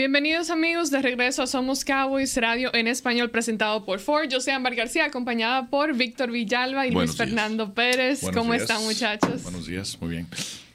Bienvenidos amigos de regreso a Somos Cowboys Radio en español presentado por Ford. Yo soy Ámbar García acompañada por Víctor Villalba y Luis Fernando Pérez. ¿Cómo están muchachos? Buenos días, muy bien.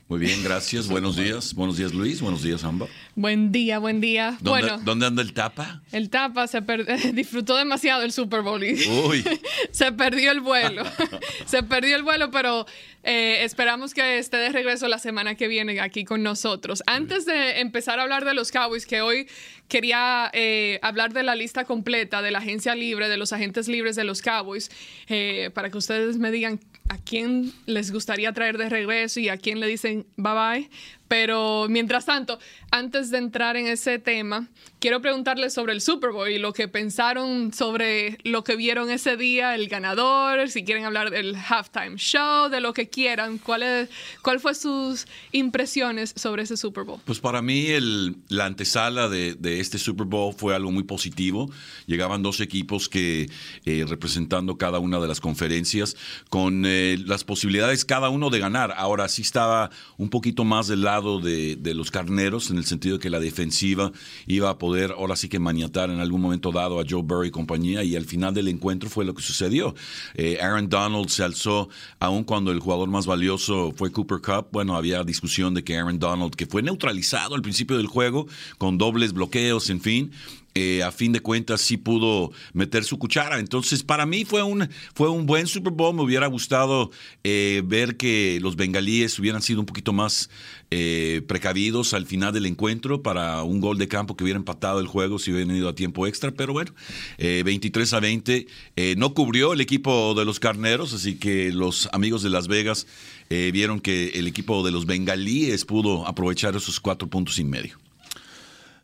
Muy bien, gracias. Buenos días. Buenos días, Luis. Buenos días, Ámbar. Buen día, buen día. ¿Dónde, bueno, ¿dónde anda el tapa? El tapa se disfrutó demasiado el Super Bowl Uy. se perdió el vuelo. se perdió el vuelo, pero eh, esperamos que esté de regreso la semana que viene aquí con nosotros. Antes de empezar a hablar de los Cowboys, que hoy quería eh, hablar de la lista completa de la agencia libre, de los agentes libres de los Cowboys, eh, para que ustedes me digan a quién les gustaría traer de regreso y a quién le dicen bye bye. Pero mientras tanto, antes de entrar en ese tema, quiero preguntarles sobre el Super Bowl y lo que pensaron sobre lo que vieron ese día, el ganador, si quieren hablar del halftime show, de lo que quieran. ¿Cuál, es, cuál fue sus impresiones sobre ese Super Bowl? Pues para mí el, la antesala de, de, este Super Bowl fue algo muy positivo. Llegaban dos equipos que eh, representando cada una de las conferencias con eh, las posibilidades cada uno de ganar. Ahora sí estaba un poquito más del lado de, los carneros, en el sentido de que la defensiva iba a poder ahora sí que maniatar en algún momento dado a Joe Burry y compañía, y al final del encuentro fue lo que sucedió. Eh, Aaron Donald se alzó, aun cuando el jugador más valioso fue Cooper Cup. Bueno, había discusión de que Aaron Donald, que fue neutralizado al principio del juego, con dobles bloqueos, en fin, eh, a fin de cuentas sí pudo meter su cuchara. Entonces, para mí fue un, fue un buen Super Bowl. Me hubiera gustado eh, ver que los bengalíes hubieran sido un poquito más eh, precavidos al final del encuentro para un gol de campo que hubiera empatado el juego si hubieran ido a tiempo extra. Pero bueno, 23 a 20 no cubrió el equipo de los carneros, así que los amigos de Las Vegas vieron que el equipo de los bengalíes pudo aprovechar esos cuatro puntos y medio.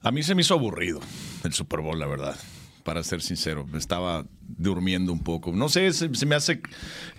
A mí se me hizo aburrido el Super Bowl, la verdad para ser sincero. Me estaba durmiendo un poco. No sé, se, me hace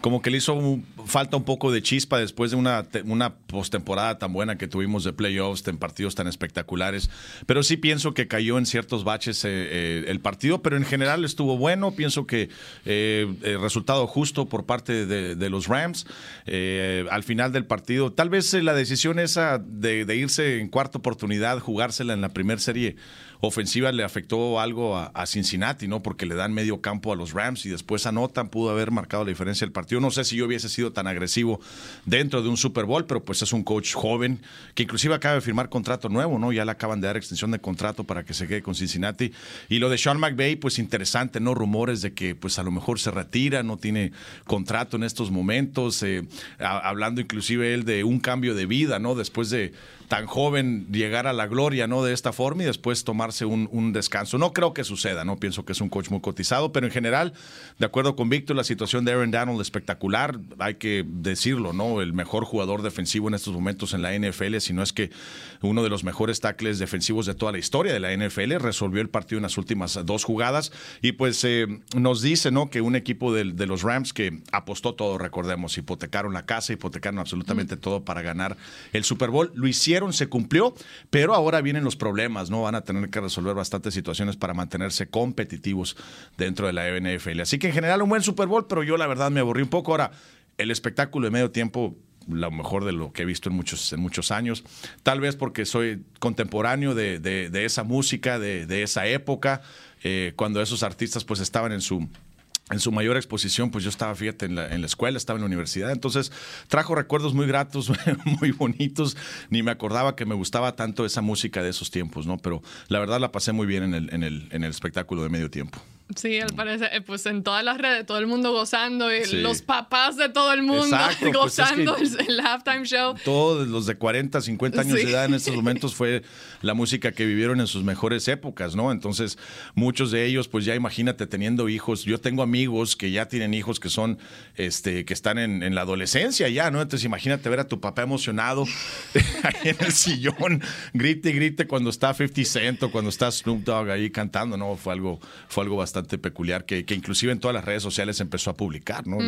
como que le hizo falta un poco de chispa después de una, una postemporada tan buena que tuvimos de playoffs, en partidos tan espectaculares. Pero sí pienso que cayó en ciertos baches eh, eh, el partido, pero en general estuvo bueno. Pienso que eh, resultado justo por parte de, los Rams. al final del partido, tal vez la decisión esa de, de irse en cuarta oportunidad, jugársela en la primera serie ofensiva le afectó algo a, Cincinnati, ¿no? Porque le dan medio campo a los Rams y después anotan, pudo haber marcado la diferencia del partido. No sé si yo hubiese sido tan agresivo dentro de un Super Bowl, pero pues es un coach joven que inclusive acaba de firmar contrato nuevo, ¿no? Ya le acaban de dar extensión de contrato para que se quede con Cincinnati. Y lo de Sean McVay, pues interesante, ¿no? Rumores de que pues a lo mejor se retira, no tiene contrato en estos momentos, eh, hablando inclusive él de un cambio de vida, ¿no? Después de tan joven llegar a la gloria, ¿no? De esta forma y después tomarse un, descanso. No creo que suceda, ¿no? Pienso que es un coach muy cotizado, pero en general, de acuerdo con Víctor, la situación de Aaron Donald espectacular, hay que decirlo, ¿no? El mejor jugador defensivo en estos momentos en la NFL, si no es que uno de los mejores tackles defensivos de toda la historia de la NFL, resolvió el partido en las últimas dos jugadas y pues eh, nos dice, ¿no? Que un equipo de, de, los Rams que apostó todo, recordemos, hipotecaron la casa, hipotecaron absolutamente todo para ganar el Super Bowl, lo hicieron se cumplió, pero ahora vienen los problemas, ¿no? Van a tener que resolver bastantes situaciones para mantenerse competitivos dentro de la NFL. Así que en general un buen Super Bowl, pero yo la verdad me aburrí un poco. Ahora, el espectáculo de medio tiempo lo mejor de lo que he visto en muchos, en muchos años. Tal vez porque soy contemporáneo de, de, esa música, de, esa época, eh, cuando esos artistas pues estaban en su en su mayor exposición, pues yo estaba, fíjate, en la, escuela, estaba en la universidad. Entonces trajo recuerdos muy gratos, muy bonitos. Ni me acordaba que me gustaba tanto esa música de esos tiempos, ¿no? Pero la verdad la pasé muy bien en el, en el, en el espectáculo de medio tiempo. Sí, al parecer, eh, pues en todas las redes, todo el mundo gozando, y los papás de todo el mundo pues gozando el, halftime show. Todos los de 40, 50 años de edad en estos momentos fue la música que vivieron en sus mejores épocas, ¿no? Entonces, muchos de ellos, pues ya imagínate teniendo hijos. Yo tengo amigos que ya tienen hijos que son, este, que están en, en la adolescencia ya, ¿no? Entonces, imagínate ver a tu papá emocionado ahí en el sillón, grite y grite cuando está 50 Cent o cuando está Snoop Dogg ahí cantando, ¿no? Fue algo, fue algo bastante peculiar que, que inclusive en todas las redes sociales empezó a publicar, ¿no?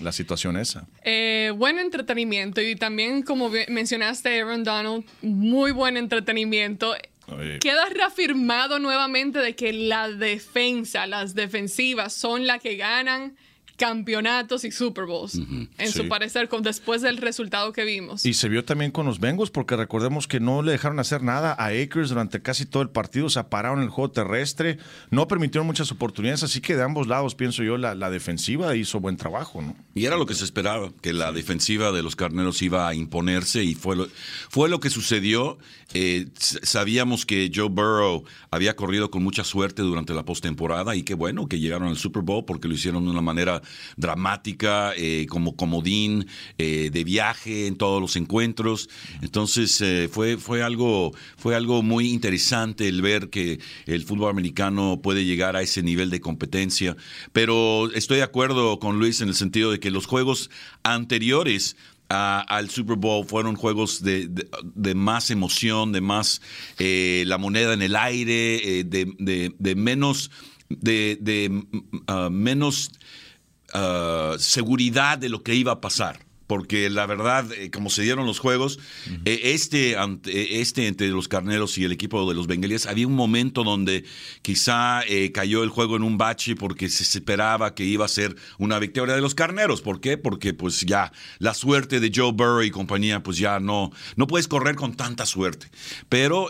La situación esa. Eh, buen entretenimiento y también, como mencionaste, Aaron Donald, muy buen entretenimiento. Queda reafirmado nuevamente de que la defensa, las defensivas son las que ganan campeonatos y Super Bowls, en su parecer, con, después del resultado que vimos. Y se vio también con los Bengals, porque recordemos que no le dejaron hacer nada a Akers durante casi todo el partido, se pararon el juego terrestre, no permitieron muchas oportunidades, así que de ambos lados, pienso yo, la, defensiva hizo buen trabajo. ¿no? Y era lo que se esperaba, que la defensiva de los carneros iba a imponerse y fue lo, fue lo que sucedió. Eh, sabíamos que Joe Burrow había corrido con mucha suerte durante la postemporada y qué bueno que llegaron al Super Bowl porque lo hicieron de una manera dramática, eh, como comodín eh, de viaje en todos los encuentros. Entonces eh, fue, fue, algo, fue algo muy interesante el ver que el fútbol americano puede llegar a ese nivel de competencia. Pero estoy de acuerdo con Luis en el sentido de que los juegos anteriores al Super Bowl fueron juegos de, más emoción, de más la moneda en el aire, de, menos de, uh, menos Uh, seguridad de lo que iba a pasar porque la verdad, eh, como se dieron los juegos, eh, este, ante, este entre los carneros y el equipo de los bengalíes, había un momento donde quizá eh, cayó el juego en un bache porque se esperaba que iba a ser una victoria de los carneros. ¿Por qué? Porque pues ya la suerte de Joe Burrow y compañía, pues ya no, no puedes correr con tanta suerte. Pero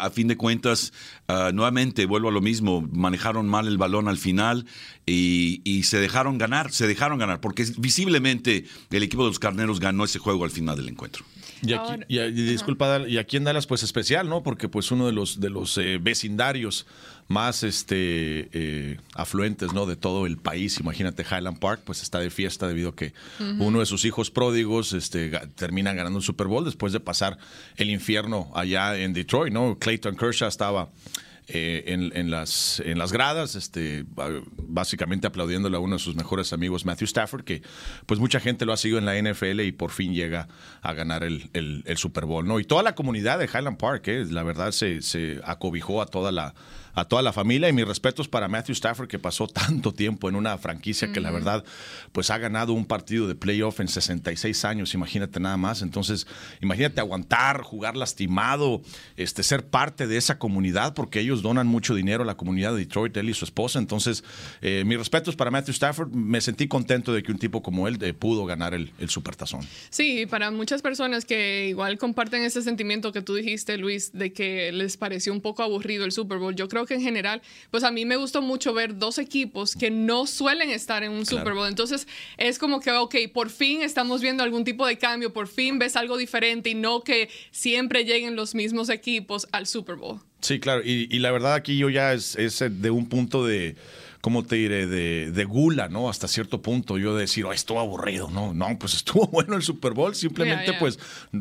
a fin de cuentas, ah, nuevamente vuelvo a lo mismo, manejaron mal el balón al final y, y se dejaron ganar, se dejaron ganar, porque visiblemente el equipo de los Carneros ganó ese juego al final del encuentro. Y aquí, y, disculpa, y aquí en Dallas pues especial, ¿no? Porque pues uno de los de los eh, vecindarios más este eh, afluentes, ¿no? De todo el país, imagínate Highland Park, pues está de fiesta debido a que uno de sus hijos pródigos este, termina ganando un Super Bowl después de pasar el infierno allá en Detroit, ¿no? Clayton Kershaw estaba eh, en, las, en las gradas, este, básicamente aplaudiéndole a uno de sus mejores amigos, Matthew Stafford, que pues mucha gente lo ha seguido en la NFL y por fin llega a ganar el, el, Super Bowl. ¿no? Y toda la comunidad de Highland Park, eh, la verdad, se, se acobijó a toda la a toda la familia y mis respetos para Matthew Stafford que pasó tanto tiempo en una franquicia que la verdad pues ha ganado un partido de playoff en 66 años, imagínate nada más. Entonces, imagínate aguantar, jugar lastimado, este ser parte de esa comunidad porque ellos donan mucho dinero a la comunidad de Detroit, él y su esposa. Entonces, eh, mis respetos para Matthew Stafford, me sentí contento de que un tipo como él eh, pudo ganar el, el supertazón. Sí, para muchas personas que igual comparten ese sentimiento que tú dijiste, Luis, de que les pareció un poco aburrido el Super Bowl, yo creo que en general, pues a mí me gustó mucho ver dos equipos que no suelen estar en un Super Bowl. Entonces es como que, ok, por fin estamos viendo algún tipo de cambio, por fin ves algo diferente y no que siempre lleguen los mismos equipos al Super Bowl. Sí, claro. Y, la verdad aquí yo ya es de un punto de ¿cómo te diré? De, gula, ¿no? Hasta cierto punto. Yo de decir, oh, estuvo aburrido. No, no, pues estuvo bueno el Super Bowl. Simplemente, pues,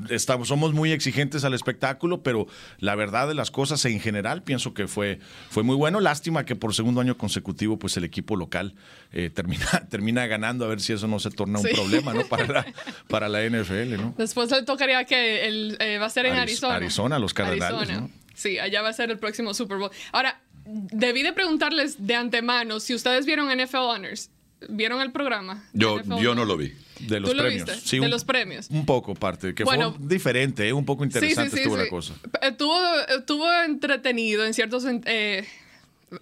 estamos, somos muy exigentes al espectáculo, pero la verdad de las cosas en general pienso que fue, fue muy bueno. Lástima que por segundo año consecutivo, pues, el equipo local eh, termina, termina ganando. A ver si eso no se torna un problema, ¿no? Para la, para la NFL, ¿no? Después le tocaría que el, eh, va a ser en Arizona. Arizona, los Cardenales, ¿no? Sí, allá va a ser el próximo Super Bowl. Ahora, debí de preguntarles de antemano si ustedes vieron NFL Honors. ¿Vieron el programa? Yo, yo no lo vi. De los premios. de un, los premios. Un poco parte, que fue diferente, un poco interesante estuvo la cosa. Estuvo, estuvo entretenido en ciertos eh,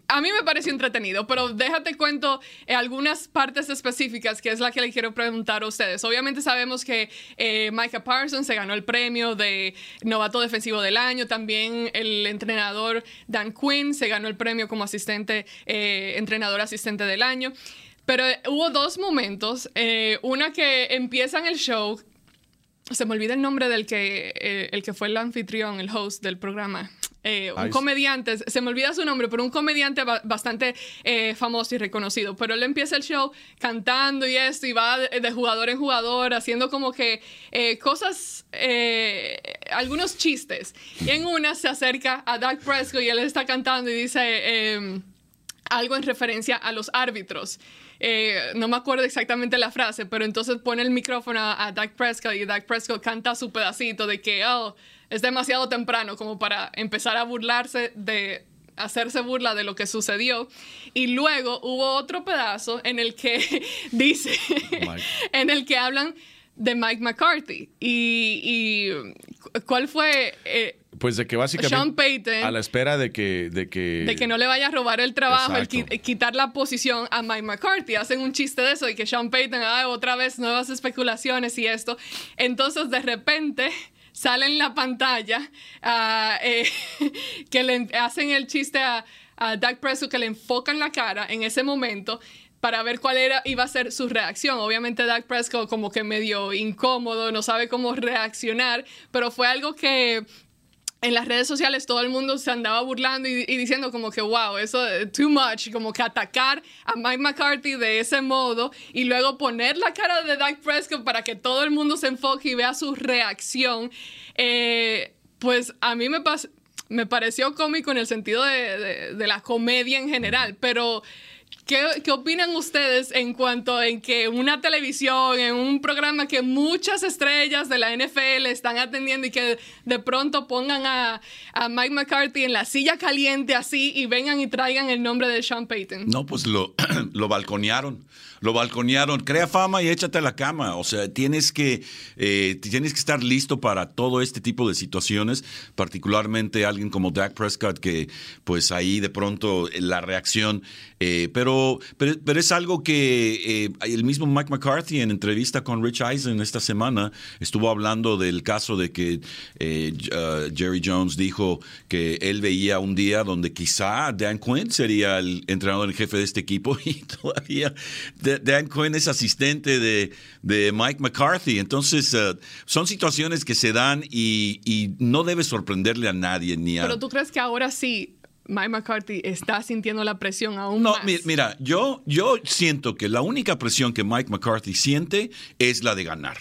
a mí me pareció entretenido, pero déjate cuento eh, algunas partes específicas que es la que le quiero preguntar a ustedes. Obviamente sabemos que eh, Micah Parsons se ganó el premio de novato defensivo del año. También el entrenador Dan Quinn se ganó el premio como asistente, eh, entrenador asistente del año. Pero hubo dos momentos. una que empieza en el show. Se me olvida el nombre del que, el que fue el anfitrión, el host del programa. Eh, un comediante, se me olvida su nombre, pero un comediante bastante eh, famoso y reconocido. Pero él empieza el show cantando y esto, y va de, jugador en jugador, haciendo como que eh, cosas, algunos chistes. Y en una se acerca a Doug Prescott y él está cantando y dice em, algo en referencia a los árbitros. No me acuerdo exactamente la frase, pero entonces pone el micrófono a, a Doug Prescott y Doug Prescott canta su pedacito de que, oh, es demasiado temprano como para empezar a burlarse de hacerse burla de lo que sucedió. Y luego hubo otro pedazo en el que dice, en el que hablan de Mike McCarthy. Y, cuál fue... Eh, pues de que básicamente Sean Payton, a la espera de que, de que de que no le vaya a robar el trabajo, el quitar la posición a Mike McCarthy. Hacen un chiste de eso y que Sean Payton, ah, otra vez nuevas especulaciones y esto. Entonces de repente sale en la pantalla eh, que le hacen el chiste a, a Doug Prescott, que le enfocan la cara en ese momento para ver cuál era, iba a ser su reacción. Obviamente Doug Prescott como que medio incómodo, no sabe cómo reaccionar, pero fue algo que en las redes sociales todo el mundo se andaba burlando y, diciendo como que, wow, eso es too much, como que atacar a Mike McCarthy de ese modo y luego poner la cara de Doug Prescott para que todo el mundo se enfoque y vea su reacción, eh, pues a mí me, me pareció cómico en el sentido de, de la comedia en general, pero... ¿Qué, opinan ustedes en cuanto en que una televisión, en un programa que muchas estrellas de la NFL están atendiendo y que de pronto pongan a, a, Mike McCarthy en la silla caliente así y vengan y traigan el nombre de Sean Payton? No, pues lo, lo balconearon lo balconearon, crea fama y échate a la cama. O sea, tienes que, eh, tienes que estar listo para todo este tipo de situaciones, particularmente alguien como Dak Prescott, que pues ahí de pronto la reacción, eh, pero, pero, es algo que eh, el mismo Mike McCarthy en entrevista con Rich Eisen esta semana estuvo hablando del caso de que uh, Jerry Jones dijo que él veía un día donde quizá Dan Quinn sería el entrenador en jefe de este equipo y todavía Dan Quinn es asistente de, Mike McCarthy. Entonces, eh, son situaciones que se dan y, no debe sorprenderle a nadie ni a... Pero tú crees que ahora sí Mike McCarthy está sintiendo la presión aún no, más. No, mira, yo, yo siento que la única presión que Mike McCarthy siente es la de ganar.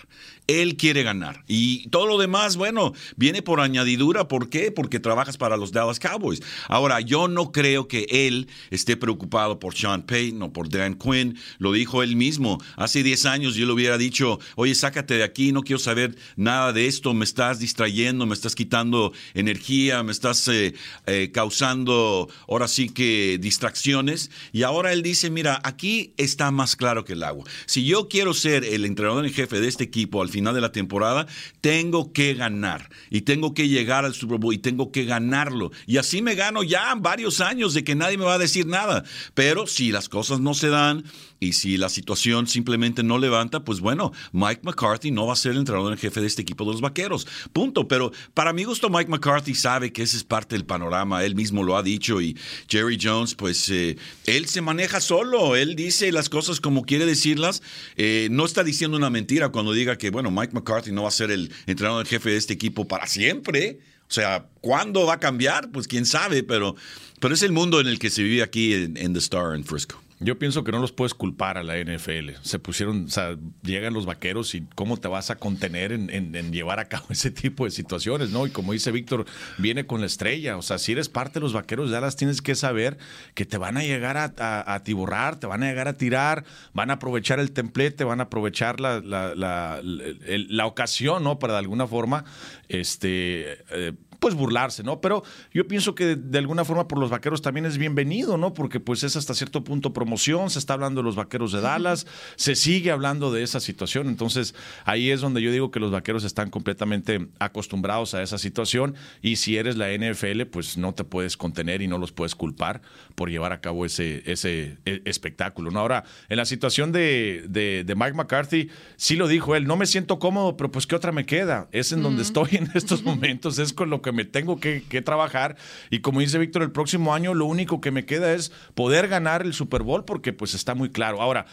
Él quiere ganar. Y todo lo demás, bueno, viene por añadidura. ¿Por qué? Porque trabajas para los Dallas Cowboys. Ahora, yo no creo que él esté preocupado por Sean Payton o por Dan Quinn. Lo dijo él mismo. Hace 10 años yo le hubiera dicho, oye, sácate de aquí, no quiero saber nada de esto, me estás distrayendo, me estás quitando energía, me estás eh, eh, causando, ahora sí que distracciones. Y ahora él dice, mira, aquí está más claro que el agua. Si yo quiero ser el entrenador en jefe de este equipo al final, final de la temporada, tengo que ganar y tengo que llegar al Super Bowl y tengo que ganarlo. Y así me gano ya varios años de que nadie me va a decir nada. Pero si las cosas no se dan, y si la situación simplemente no levanta, pues bueno, Mike McCarthy no va a ser el entrenador en jefe de este equipo de los Vaqueros. Punto. Pero para mi gusto, Mike McCarthy sabe que ese es parte del panorama. Él mismo lo ha dicho y Jerry Jones, pues eh, él se maneja solo. Él dice las cosas como quiere decirlas. Eh, no está diciendo una mentira cuando diga que, bueno, Mike McCarthy no va a ser el entrenador en jefe de este equipo para siempre. O sea, ¿cuándo va a cambiar? Pues quién sabe, pero, pero es el mundo en el que se vive aquí en, en The Star en Frisco. Yo pienso que no los puedes culpar a la NFL. Se pusieron, o sea, llegan los vaqueros y cómo te vas a contener en, llevar a cabo ese tipo de situaciones, ¿no? Y como dice Víctor, viene con la estrella. O sea, si eres parte de los vaqueros, ya las tienes que saber que te van a llegar a, a, tiborrar, te van a llegar a tirar, van a aprovechar el templete, van a aprovechar la, la, la, la ocasión, ¿no? Para de alguna forma, este. Eh, pues burlarse, ¿no? Pero yo pienso que de, alguna forma por los vaqueros también es bienvenido, ¿no? Porque pues es hasta cierto punto promoción, se está hablando de los vaqueros de Dallas, se sigue hablando de esa situación, entonces ahí es donde yo digo que los vaqueros están completamente acostumbrados a esa situación y si eres la NFL, pues no te puedes contener y no los puedes culpar por llevar a cabo ese, ese e, espectáculo, ¿no? Ahora, en la situación de, de, Mike McCarthy, sí lo dijo él, no me siento cómodo, pero pues ¿qué otra me queda? Es en donde estoy en estos momentos, es con lo que me tengo que, trabajar. Y como dice Víctor, el próximo año lo único que me queda es poder ganar el Super Bowl porque pues está muy claro. Ahora,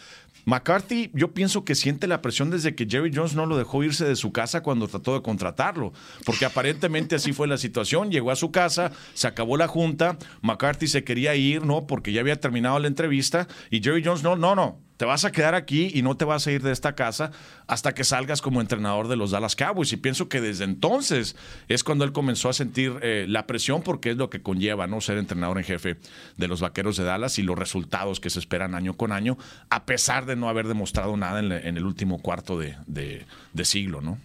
McCarthy, yo pienso que siente la presión desde que Jerry Jones no lo dejó irse de su casa cuando trató de contratarlo, porque aparentemente así fue la situación. Llegó a su casa, se acabó la junta, McCarthy se quería ir, ¿no? Porque ya había terminado la entrevista y Jerry Jones, no, no, no, te vas a quedar aquí y no te vas a ir de esta casa hasta que salgas como entrenador de los Dallas Cowboys. Y pienso que desde entonces es cuando él comenzó a sentir eh, la presión porque es lo que conlleva no ser entrenador en jefe de los Vaqueros de Dallas y los resultados que se esperan año con año, a pesar de no haber demostrado nada en, el último cuarto de, de siglo, ¿no?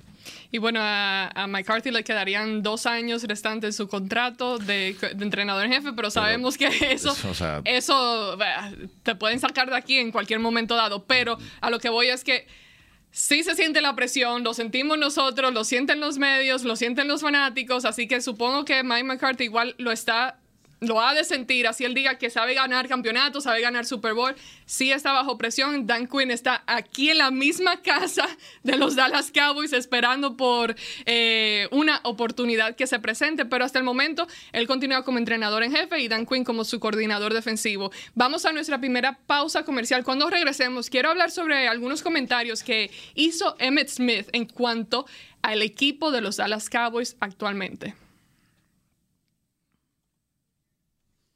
Y bueno, a, McCarthy le quedarían dos años restantes en su contrato de, entrenador en jefe, pero sabemos que eso, eso, te pueden sacar de aquí en cualquier momento dado. Pero a lo que voy es que sí se siente la presión, lo sentimos nosotros, lo sienten los medios, lo sienten los fanáticos, así que supongo que Mike McCarthy igual lo está lo ha de sentir, así él diga que sabe ganar campeonatos, sabe ganar Super Bowl, sí está bajo presión. Dan Quinn está aquí en la misma casa de los Dallas Cowboys esperando por eh, una oportunidad que se presente, pero hasta el momento él continúa como entrenador en jefe y Dan Quinn como su coordinador defensivo. Vamos a nuestra primera pausa comercial. Cuando regresemos, quiero hablar sobre algunos comentarios que hizo Emmett Smith en cuanto al equipo de los Dallas Cowboys actualmente.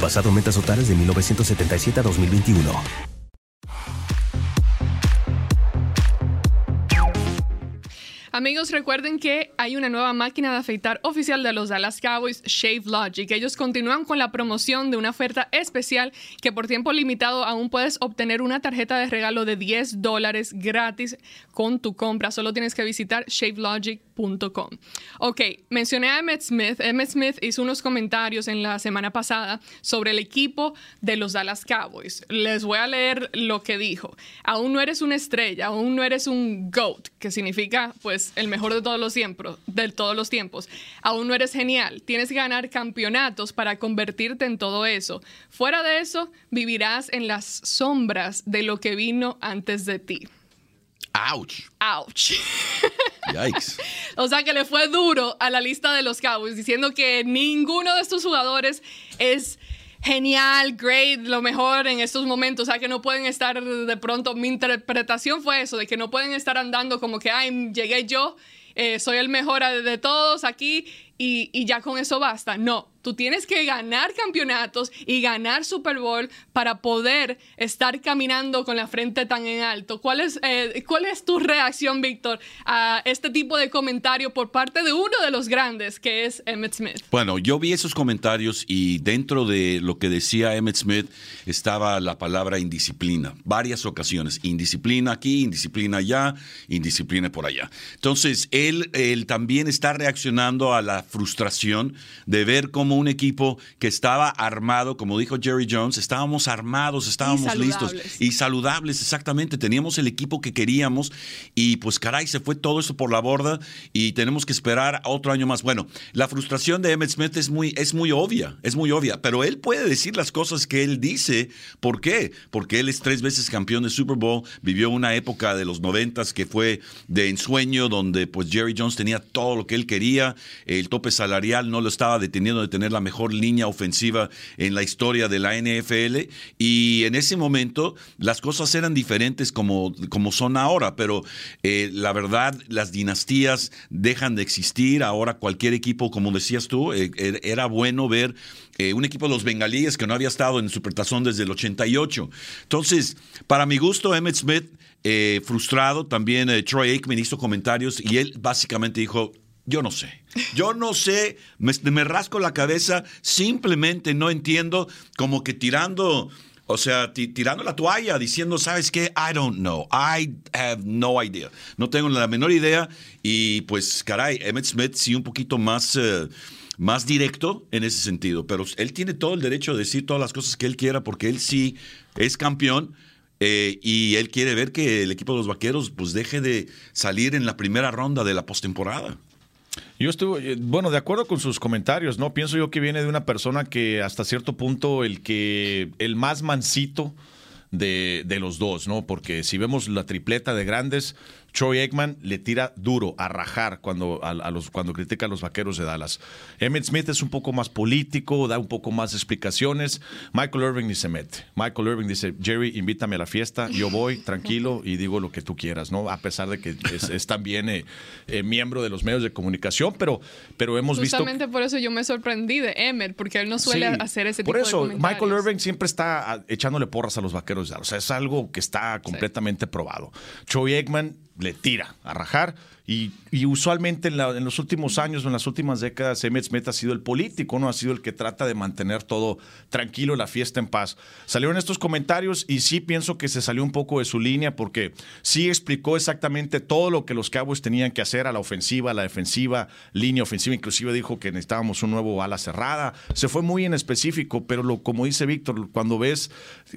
basado en metas totales de 1977 a 2021. Amigos, recuerden que hay una nueva máquina de afeitar oficial de los Dallas Cowboys, Shave Logic. Ellos continúan con la promoción de una oferta especial que por tiempo limitado aún puedes obtener una tarjeta de regalo de 10 dólares gratis con tu compra. Solo tienes que visitar shavelogic.com. Ok, mencioné a Emmett Smith. Emmett Smith hizo unos comentarios en la semana pasada sobre el equipo de los Dallas Cowboys. Les voy a leer lo que dijo. Aún no eres una estrella, aún no eres un GOAT, que significa pues el mejor de todos los tiempos, de todos los tiempos. Aún no eres genial. Tienes que ganar campeonatos para convertirte en todo eso. Fuera de eso, vivirás en las sombras de lo que vino antes de ti. Ouch. Ouch. Yikes. o sea que le fue duro a la lista de los Cowboys diciendo que ninguno de estos jugadores es genial, great, lo mejor en estos momentos. O sea, que no pueden estar de pronto. Mi interpretación fue eso, de que no pueden estar andando como que, ay, llegué yo, eh, soy el mejor de todos aquí y, ya con eso basta. No, Tú tienes que ganar campeonatos y ganar Super Bowl para poder estar caminando con la frente tan en alto. ¿Cuál es, eh, ¿cuál es tu reacción, Víctor, a este tipo de comentario por parte de uno de los grandes, que es Emmett Smith? Bueno, yo vi esos comentarios y dentro de lo que decía Emmett Smith estaba la palabra indisciplina. Varias ocasiones. Indisciplina aquí, indisciplina allá, indisciplina por allá. Entonces, él, él también está reaccionando a la frustración de ver cómo un equipo que estaba armado, como dijo Jerry Jones, estábamos armados, estábamos listos y saludables, exactamente. Teníamos el equipo que queríamos y pues caray, se fue todo eso por la borda y tenemos que esperar otro año más. Bueno, la frustración de Emmett Smith es muy, es muy obvia, es muy obvia, pero él puede decir las cosas que él dice. ¿Por qué? Porque él es tres veces campeón de Super Bowl, vivió una época de los noventas que fue de ensueño, donde pues Jerry Jones tenía todo lo que él quería, el tope salarial no lo estaba deteniendo de tener la mejor línea ofensiva en la historia de la NFL y en ese momento las cosas eran diferentes como, como son ahora, pero eh, la verdad las dinastías dejan de existir, ahora cualquier equipo, como decías tú, eh, er, era bueno ver eh, un equipo de los bengalíes que no había estado en Supertazón desde el 88. Entonces, para mi gusto, Emmett Smith, frustrado, también Troy Aikman hizo comentarios y él básicamente dijo, yo no sé. Yo no sé, me, rasco la cabeza, simplemente no entiendo, como que tirando, o sea, tirando la toalla, diciendo, ¿sabes qué? I don't know. I have no idea. No tengo la menor idea. Y pues, caray, Emmett Smith sí un poquito más... Eh, más directo en ese sentido, pero él tiene todo el derecho de decir todas las cosas que él quiera porque él sí es campeón eh, y él quiere ver que el equipo de los Vaqueros pues deje de salir en la primera ronda de la postemporada. Yo estuve, eh, bueno, de acuerdo con sus comentarios, ¿no? Pienso yo que viene de una persona que hasta cierto punto el que, el más mansito de, de los dos, ¿no? Porque si vemos la tripleta de grandes, Troy Aikman le tira duro a rajar cuando, a, los, cuando critica a los vaqueros de Dallas. Emmett Smith es un poco más político, da un poco más explicaciones. Michael Irving ni se mete. Michael Irving dice, Jerry, invítame a la fiesta, yo voy tranquilo y digo lo que tú quieras, ¿no? A pesar de que es, también eh, eh, miembro de los medios de comunicación, pero, pero hemos visto... Justamente por eso yo me sorprendí de Emmett, porque él no suele hacer ese tipo de Por eso, Michael Irving siempre está ah, echándole porras a los vaqueros de Dallas. O sea, es algo que está completamente probado. Troy Aikman le tira a rajar. Y, usualmente en, los últimos años o en las últimas décadas, Emmett Smith ha sido el político, ¿no? Ha sido el que trata de mantener todo tranquilo, la fiesta en paz. Salieron estos comentarios y sí pienso que se salió un poco de su línea porque sí explicó exactamente todo lo que los Cowboys tenían que hacer a la ofensiva, a la defensiva, línea ofensiva. Inclusive dijo que necesitábamos un nuevo ala cerrada. Se fue muy en específico, pero como dice Víctor, cuando ves,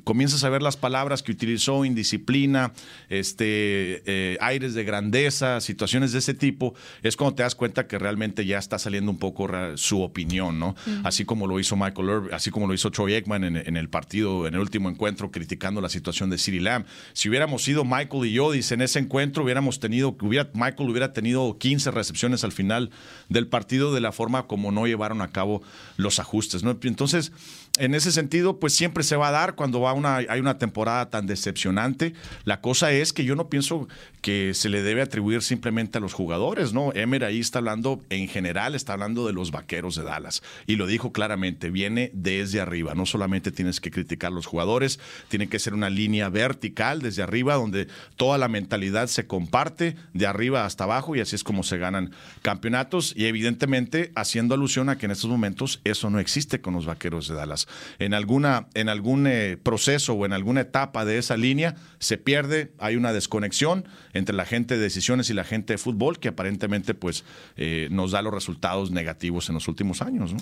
comienzas a ver las palabras que utilizó, indisciplina, este, eh, aires de grandeza, situaciones de ese tipo, es cuando te das cuenta que realmente ya está saliendo un poco su opinión, ¿no? Así como lo hizo Michael así como lo hizo Troy Aikman en, el partido, en el último encuentro, criticando la situación de City Lamb. Si hubiéramos sido Michael y yo, dice, en ese encuentro hubiéramos tenido, hubiera, Michael hubiera tenido 15 recepciones al final del partido de la forma como no llevaron a cabo los ajustes, ¿no? Entonces, en ese sentido, pues siempre se va a dar cuando va una, hay una temporada tan decepcionante. La cosa es que yo no pienso que se le debe atribuir simplemente a los jugadores, ¿no? Emer ahí está hablando, en general, está hablando de los vaqueros de Dallas. Y lo dijo claramente, viene desde arriba. No solamente tienes que criticar a los jugadores, tiene que ser una línea vertical desde arriba, donde toda la mentalidad se comparte de arriba hasta abajo y así es como se ganan campeonatos. Y evidentemente haciendo alusión a que en estos momentos eso no existe con los vaqueros de Dallas en, alguna, en algún eh, proceso o en alguna etapa de esa línea se pierde, hay una desconexión entre la gente de decisiones y la gente de fútbol que aparentemente pues eh, nos da los resultados negativos en los últimos años.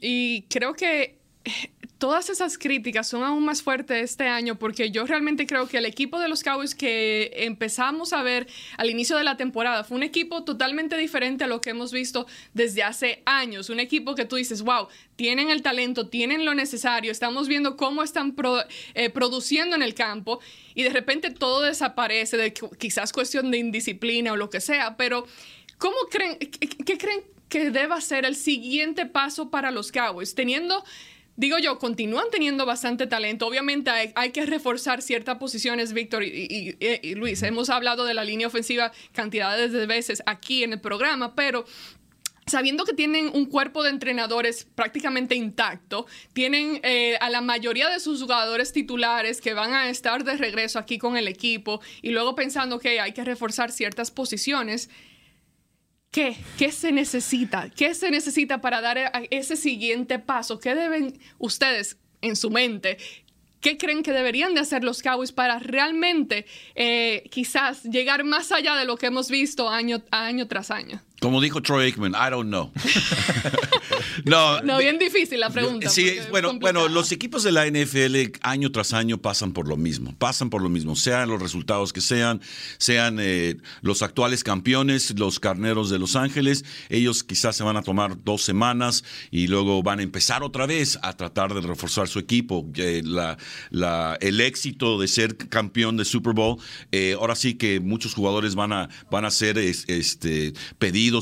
Y creo que todas esas críticas son aún más fuertes este año porque yo realmente creo que el equipo de los Cowboys que empezamos a ver al inicio de la temporada fue un equipo totalmente diferente a lo que hemos visto desde hace años. Un equipo que tú dices, wow, tienen el talento, tienen lo necesario, estamos viendo cómo están eh, produciendo en el campo y de repente todo desaparece, de quizás cuestión de indisciplina o lo que sea, pero ¿cómo creen, qué creen que deba ser el siguiente paso para los Cowboys? Teniendo digo yo, continúan teniendo bastante talento. Obviamente hay, que reforzar ciertas posiciones, Víctor y, Luis. Hemos hablado de la línea ofensiva cantidades de veces aquí en el programa, pero sabiendo que tienen un cuerpo de entrenadores prácticamente intacto, tienen eh, a la mayoría de sus jugadores titulares que van a estar de regreso aquí con el equipo y luego pensando que hay que reforzar ciertas posiciones. ¿Qué? ¿Qué se necesita? ¿Qué se necesita para dar ese siguiente paso? ¿Qué deben ustedes en su mente ¿Qué creen que deberían de hacer los Cowboys para realmente eh, quizás llegar más allá de lo que hemos visto año, año tras año? Como dijo Troy Aikman, I don't know. no, no, bien difícil la pregunta. Sí, bueno, bueno, los equipos de la NFL año tras año pasan por lo mismo, pasan por lo mismo, sean los resultados que sean, sean eh, los actuales campeones, los carneros de Los Ángeles, ellos quizás se van a tomar dos semanas y luego van a empezar otra vez a tratar de reforzar su equipo. la, el éxito de ser campeón de Super Bowl, eh, ahora sí que muchos jugadores van a, van a ser este,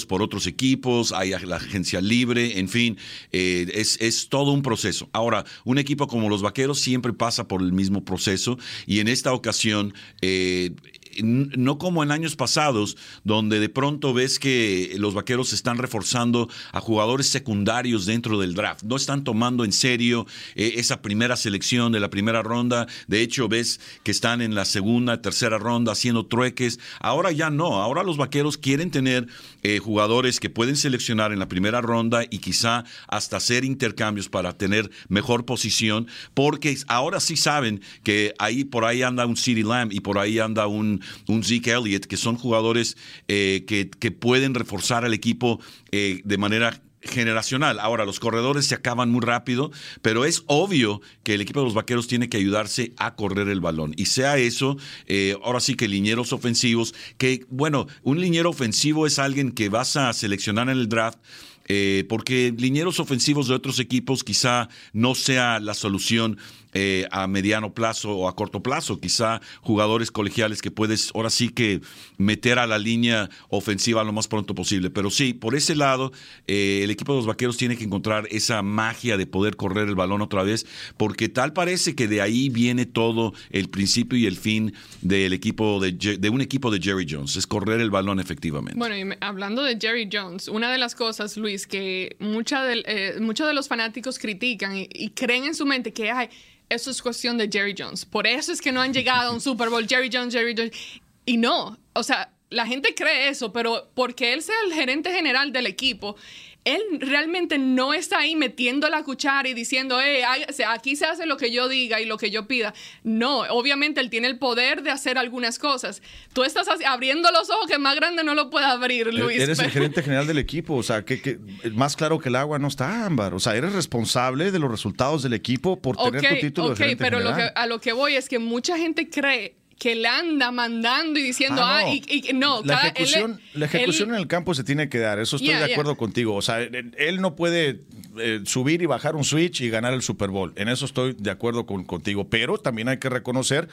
por otros equipos, hay la agencia libre, en fin, eh, es, es, todo un proceso. Ahora, un equipo como los Vaqueros siempre pasa por el mismo proceso y en esta ocasión eh, no como en años pasados, donde de pronto ves que los vaqueros están reforzando a jugadores secundarios dentro del draft. No están tomando en serio eh, esa primera selección de la primera ronda. De hecho, ves que están en la segunda, tercera ronda haciendo trueques. Ahora ya no. Ahora los vaqueros quieren tener eh, jugadores que pueden seleccionar en la primera ronda y quizá hasta hacer intercambios para tener mejor posición, porque ahora sí saben que ahí por ahí anda un City Lamb y por ahí anda un un Zeke Elliott, que son jugadores eh, que, pueden reforzar al equipo eh, de manera generacional. Ahora, los corredores se acaban muy rápido, pero es obvio que el equipo de los Vaqueros tiene que ayudarse a correr el balón. Y sea eso, eh, ahora sí que linieros ofensivos, que bueno, un liniero ofensivo es alguien que vas a seleccionar en el draft porque linieros ofensivos de otros equipos quizá no sea la solución eh, a mediano plazo o a corto plazo. Quizá jugadores colegiales que puedes ahora sí que meter a la línea ofensiva lo más pronto posible. Pero sí, por ese lado, eh, el equipo de los vaqueros tiene que encontrar esa magia de poder correr el balón otra vez, porque tal parece que de ahí viene todo el principio y el fin del equipo de, de un equipo de Jerry Jones, es correr el balón efectivamente. Bueno, y hablando de Jerry Jones, una de las cosas, Luis, que mucha eh, muchos de los fanáticos critican y, creen en su mente que ay, eso es cuestión de Jerry Jones. Por eso es que no han llegado a un Super Bowl Jerry Jones, Jerry Jones. Y no, o sea, la gente cree eso, pero porque él sea el gerente general del equipo, él realmente no está ahí metiendo la cuchara y diciendo, eh, aquí se hace lo que yo diga y lo que yo pida. No, obviamente él tiene el poder de hacer algunas cosas. Tú estás abriendo los ojos que más grande no lo puede abrir, e-, Luis. Eres el gerente general del equipo, o sea, que, más claro que el agua no está, Ámbar. O sea, eres responsable de los resultados del equipo por tener tu título de gerente pero general. Lo a lo que voy es que mucha gente cree que le anda mandando y diciendo, ah, no. y, no. La ejecución, la ejecución en el campo se tiene que dar, eso estoy de acuerdo contigo. O sea, él no puede eh, subir y bajar un switch y ganar el Super Bowl. En eso estoy de acuerdo con, contigo, pero también hay que reconocer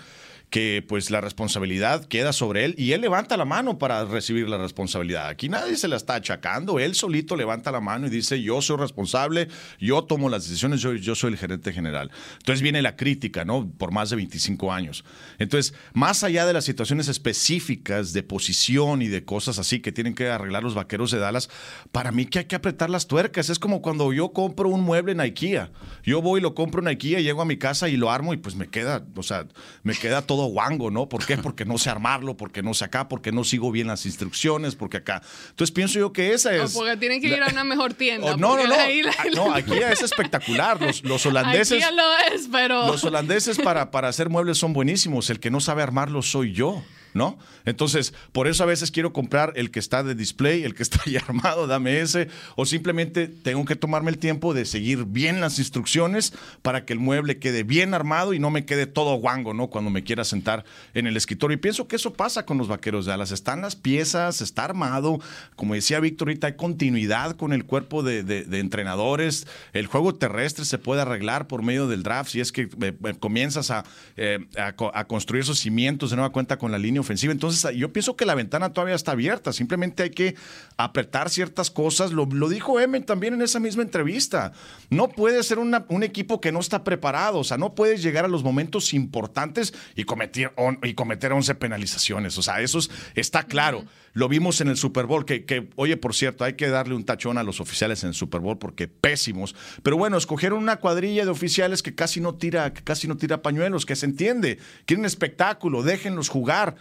que pues la responsabilidad queda sobre él y él levanta la mano para recibir la responsabilidad. Aquí nadie se la está achacando, él solito levanta la mano y dice yo soy responsable, yo tomo las decisiones, yo, yo soy el gerente general. Entonces viene la crítica, ¿no? Por más de 25 años. Entonces, más allá de las situaciones específicas de posición y de cosas así que tienen que arreglar los vaqueros de Dallas, para mí que hay que apretar las tuercas. Es como cuando yo compro un mueble en IKEA. Yo voy lo compro en IKEA, llego a mi casa y lo armo y pues me queda, o sea, me queda todo guango, ¿no? ¿Por qué? Porque no sé armarlo, porque no sé acá, porque no sigo bien las instrucciones, porque acá. Entonces pienso yo que esa es. O porque tienen que ir a una mejor tienda. no, no, no. Ah, no, aquí es espectacular. Los, los holandeses. Aquí lo es, pero. Los holandeses para, para hacer muebles son buenísimos. El que no sabe armarlo soy yo. ¿No? Entonces, por eso a veces quiero comprar el que está de display, el que está ahí armado, dame ese, o simplemente tengo que tomarme el tiempo de seguir bien las instrucciones para que el mueble quede bien armado y no me quede todo guango, ¿no? Cuando me quiera sentar en el escritorio. Y pienso que eso pasa con los vaqueros de alas. Están las piezas, está armado. Como decía Víctor, ahorita hay continuidad con el cuerpo de, entrenadores. El juego terrestre se puede arreglar por medio del draft si es que eh, eh, comienzas a, eh, a construir esos cimientos de nueva cuenta con la línea ofensiva. Entonces, yo pienso que la ventana todavía está abierta. Simplemente hay que apretar ciertas cosas. Lo, dijo Emen también en esa misma entrevista. No puede ser un equipo que no está preparado. O sea, no puedes llegar a los momentos importantes y cometer, y cometer 11 penalizaciones. O sea, eso está claro. Lo vimos en el Super Bowl, que, oye, por cierto, hay que darle un tachón a los oficiales en el Super Bowl porque pésimos. Pero bueno, escogieron una cuadrilla de oficiales que casi no tira, que casi no tira pañuelos, que se entiende. Quieren espectáculo, déjenlos jugar.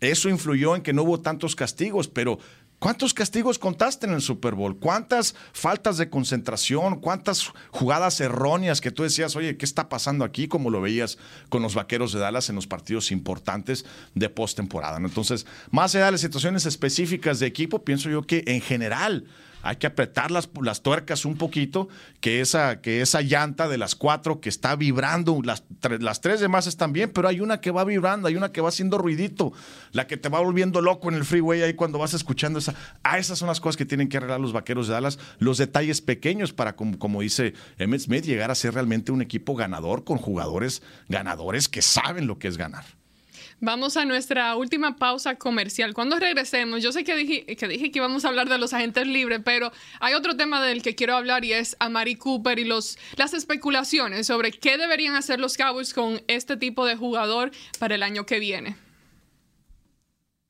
Eso influyó en que no hubo tantos castigos, pero ¿Cuántos castigos contaste en el Super Bowl? ¿Cuántas faltas de concentración? ¿Cuántas jugadas erróneas que tú decías, oye, ¿qué está pasando aquí? Como lo veías con los vaqueros de Dallas en los partidos importantes de postemporada. Entonces, más allá de las situaciones específicas de equipo, pienso yo que en general hay que apretar las, las tuercas un poquito, que esa, que esa llanta de las cuatro que está vibrando, las, las tres demás están bien, pero hay una que va vibrando, hay una que va haciendo ruidito, la que te va volviendo loco en el freeway ahí cuando vas escuchando esa. Ah, esas son las cosas que tienen que arreglar los vaqueros de Dallas, los detalles pequeños para, como, como dice Emmett Smith, llegar a ser realmente un equipo ganador con jugadores ganadores que saben lo que es ganar. Vamos a nuestra última pausa comercial. Cuando regresemos, yo sé que dije, que dije que íbamos a hablar de los agentes libres, pero hay otro tema del que quiero hablar y es a Mari Cooper y los, las especulaciones sobre qué deberían hacer los Cowboys con este tipo de jugador para el año que viene.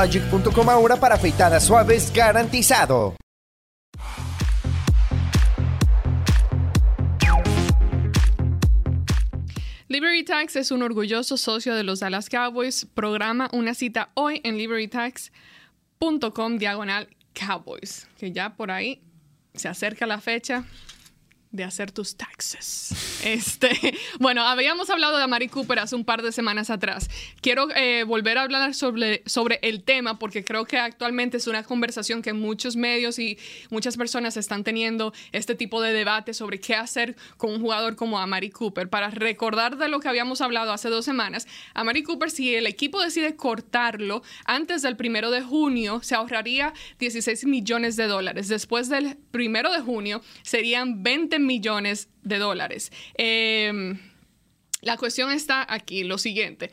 Logic.com ahora para afeitadas suaves garantizado. Liberty Tax es un orgulloso socio de los Dallas Cowboys. Programa una cita hoy en libertytax.com diagonal Cowboys, que ya por ahí se acerca la fecha de hacer tus taxes. Este, bueno, habíamos hablado de Mari Cooper hace un par de semanas atrás. Quiero eh, volver a hablar sobre, sobre el tema porque creo que actualmente es una conversación que muchos medios y muchas personas están teniendo este tipo de debate sobre qué hacer con un jugador como Amari Cooper. Para recordar de lo que habíamos hablado hace dos semanas, Amari Cooper, si el equipo decide cortarlo antes del primero de junio, se ahorraría 16 millones de dólares. Después del primero de junio, serían 20 millones de dólares. Em, la cuestión está aquí, lo siguiente.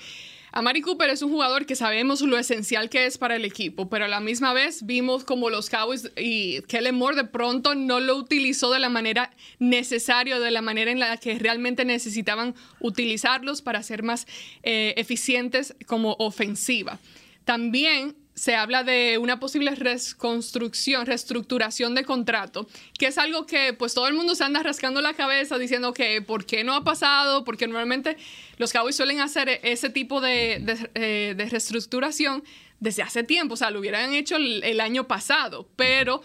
Amari Cooper es un jugador que sabemos lo esencial que es para el equipo, pero a la misma vez vimos como los Cowboys y Kellen Moore de pronto no lo utilizó de la manera necesaria, de la manera en la que realmente necesitaban utilizarlos para ser más eh, eficientes como ofensiva. También se habla de una posible reconstrucción, reestructuración de contrato, que es algo que pues todo el mundo se anda rascando la cabeza diciendo que por qué no ha pasado, porque normalmente los Cowboys suelen hacer ese tipo de, eh, reestructuración desde hace tiempo, o sea, lo hubieran hecho el, año pasado, pero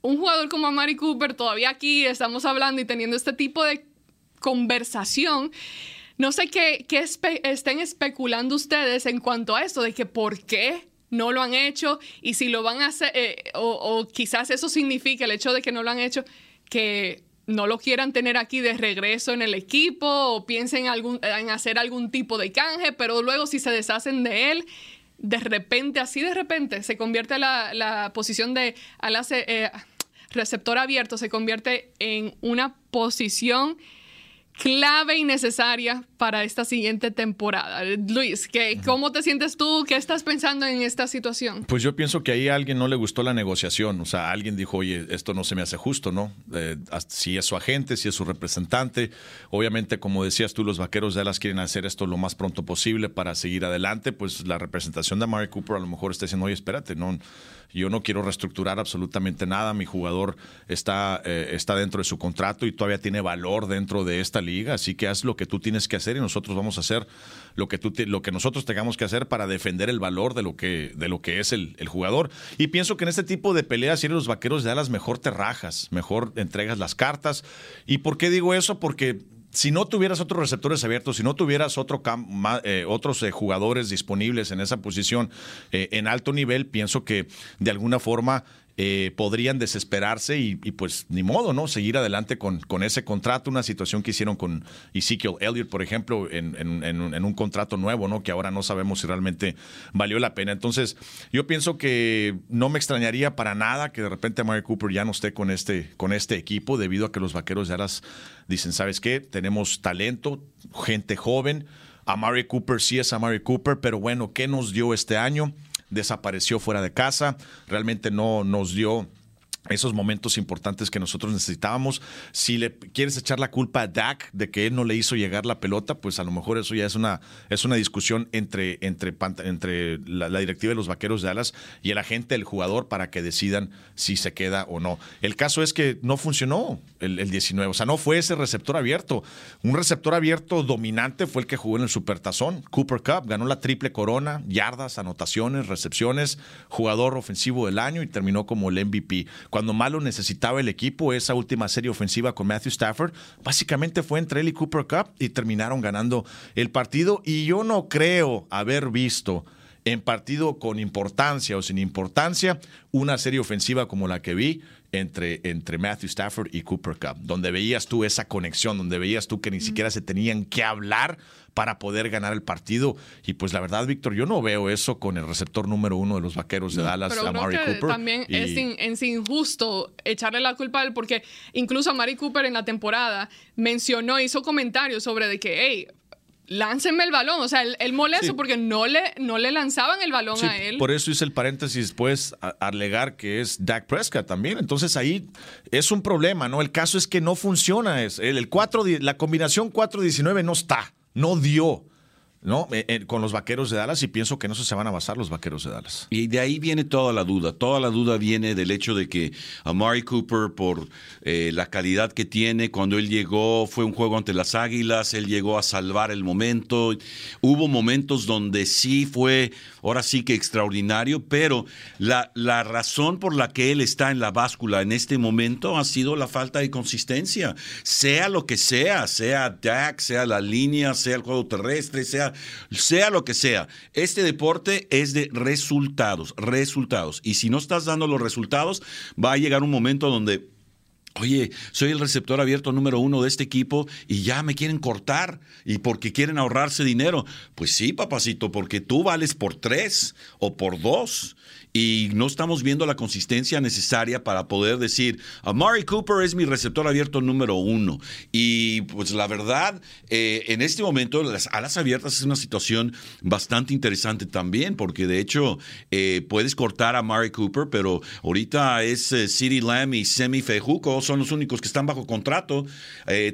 un jugador como Amari Cooper, todavía aquí estamos hablando y teniendo este tipo de conversación. No sé qué, qué estén especulando ustedes en cuanto a esto, de que por qué no lo han hecho y si lo van a hacer, eh, o, quizás eso significa el hecho de que no lo han hecho, que no lo quieran tener aquí de regreso en el equipo o piensen algún, en hacer algún tipo de canje, pero luego si se deshacen de él, de repente, así de repente, se convierte la, la posición de eh, receptor abierto, se convierte en una posición clave y necesaria para esta siguiente temporada. Luis, ¿qué, ¿cómo te sientes tú? ¿Qué estás pensando en esta situación? Pues yo pienso que ahí a alguien no le gustó la negociación. O sea, alguien dijo, oye, esto no se me hace justo, ¿no? Eh, si es su agente, si es su representante. Obviamente, como decías tú, los vaqueros de Dallas quieren hacer esto lo más pronto posible para seguir adelante. Pues la representación de Mary Cooper a lo mejor está diciendo, oye, espérate, no yo no quiero reestructurar absolutamente nada. Mi jugador está, eh, está dentro de su contrato y todavía tiene valor dentro de esta liga. Así que haz lo que tú tienes que hacer y nosotros vamos a hacer lo que, tú lo que nosotros tengamos que hacer para defender el valor de lo que, de lo que es el, jugador. Y pienso que en este tipo de peleas, si eres los vaqueros de alas, mejor te rajas, mejor entregas las cartas. ¿Y por qué digo eso? Porque si no tuvieras otros receptores abiertos, si no tuvieras otro eh, otros eh, jugadores disponibles en esa posición eh, en alto nivel, pienso que de alguna forma eh, podrían desesperarse y, pues ni modo, ¿no? Seguir adelante con, con, ese contrato, una situación que hicieron con Ezekiel Elliott, por ejemplo, en, en, un contrato nuevo, ¿no? Que ahora no sabemos si realmente valió la pena. Entonces, yo pienso que no me extrañaría para nada que de repente Mary Cooper ya no esté con este, con este equipo, debido a que los vaqueros ya las dicen, ¿sabes qué? Tenemos talento, gente joven. A Mary Cooper sí es a Mary Cooper, pero bueno, ¿qué nos dio este año? Desapareció fuera de casa, realmente no nos dio esos momentos importantes que nosotros necesitábamos. Si le quieres echar la culpa a Dak de que él no le hizo llegar la pelota, pues a lo mejor eso ya es una, es una discusión entre, entre, entre la, directiva de los vaqueros de Alas y el agente del jugador para que decidan si se queda o no. El caso es que no funcionó el, el 19, o sea, no fue ese receptor abierto. Un receptor abierto dominante fue el que jugó en el Supertazón. Cooper Cup ganó la triple corona, yardas, anotaciones, recepciones, jugador ofensivo del año y terminó como el MVP malo necesitaba el equipo, esa última serie ofensiva con Matthew Stafford, básicamente fue entre él y Cooper Cup y terminaron ganando el partido. Y yo no creo haber visto en partido con importancia o sin importancia una serie ofensiva como la que vi entre, entre Matthew Stafford y Cooper Cup, donde veías tú esa conexión, donde veías tú que ni siquiera se tenían que hablar para poder ganar el partido. Y pues la verdad, Víctor, yo no veo eso con el receptor número uno de los vaqueros de Dallas, Pero Amari creo que Cooper. También es, injusto echarle la culpa a él, porque incluso Amari Cooper en la temporada mencionó, hizo comentarios sobre de que, hey, láncenme el balón. O sea, él, molesto porque no le, no le lanzaban el balón a él. Por eso hice el paréntesis después alegar que es Dak Prescott también. Entonces ahí es un problema, ¿no? El caso es que no funciona. Es, el, el 4, la combinación 4-19 no está no dio. ¿No? Eh, eh, con los vaqueros de Dallas y pienso que eso se van a basar los vaqueros de Dallas. Y de ahí viene toda la duda. Toda la duda viene del hecho de que Amari Cooper, por eh, la calidad que tiene, cuando él llegó, fue un juego ante las Águilas, él llegó a salvar el momento. Hubo momentos donde sí fue, ahora sí que extraordinario, pero la, la razón por la que él está en la báscula en este momento ha sido la falta de consistencia. Sea lo que sea, sea Dak, sea la línea, sea el juego terrestre, sea sea, lo que sea. Este deporte es de resultados, resultados. Y si no estás dando los resultados, va a llegar un momento donde Oye, soy el receptor abierto número uno de este equipo y ya me quieren cortar y porque quieren ahorrarse dinero. Pues sí, papacito, porque tú vales por tres o por dos y no estamos viendo la consistencia necesaria para poder decir, Amari Cooper es mi receptor abierto número uno. Y pues la verdad, eh, en este momento las alas abiertas es una situación bastante interesante también, porque de hecho eh, puedes cortar a Amari Cooper, pero ahorita es eh, City Lamb y Semi Fejuco, son los únicos que están bajo contrato.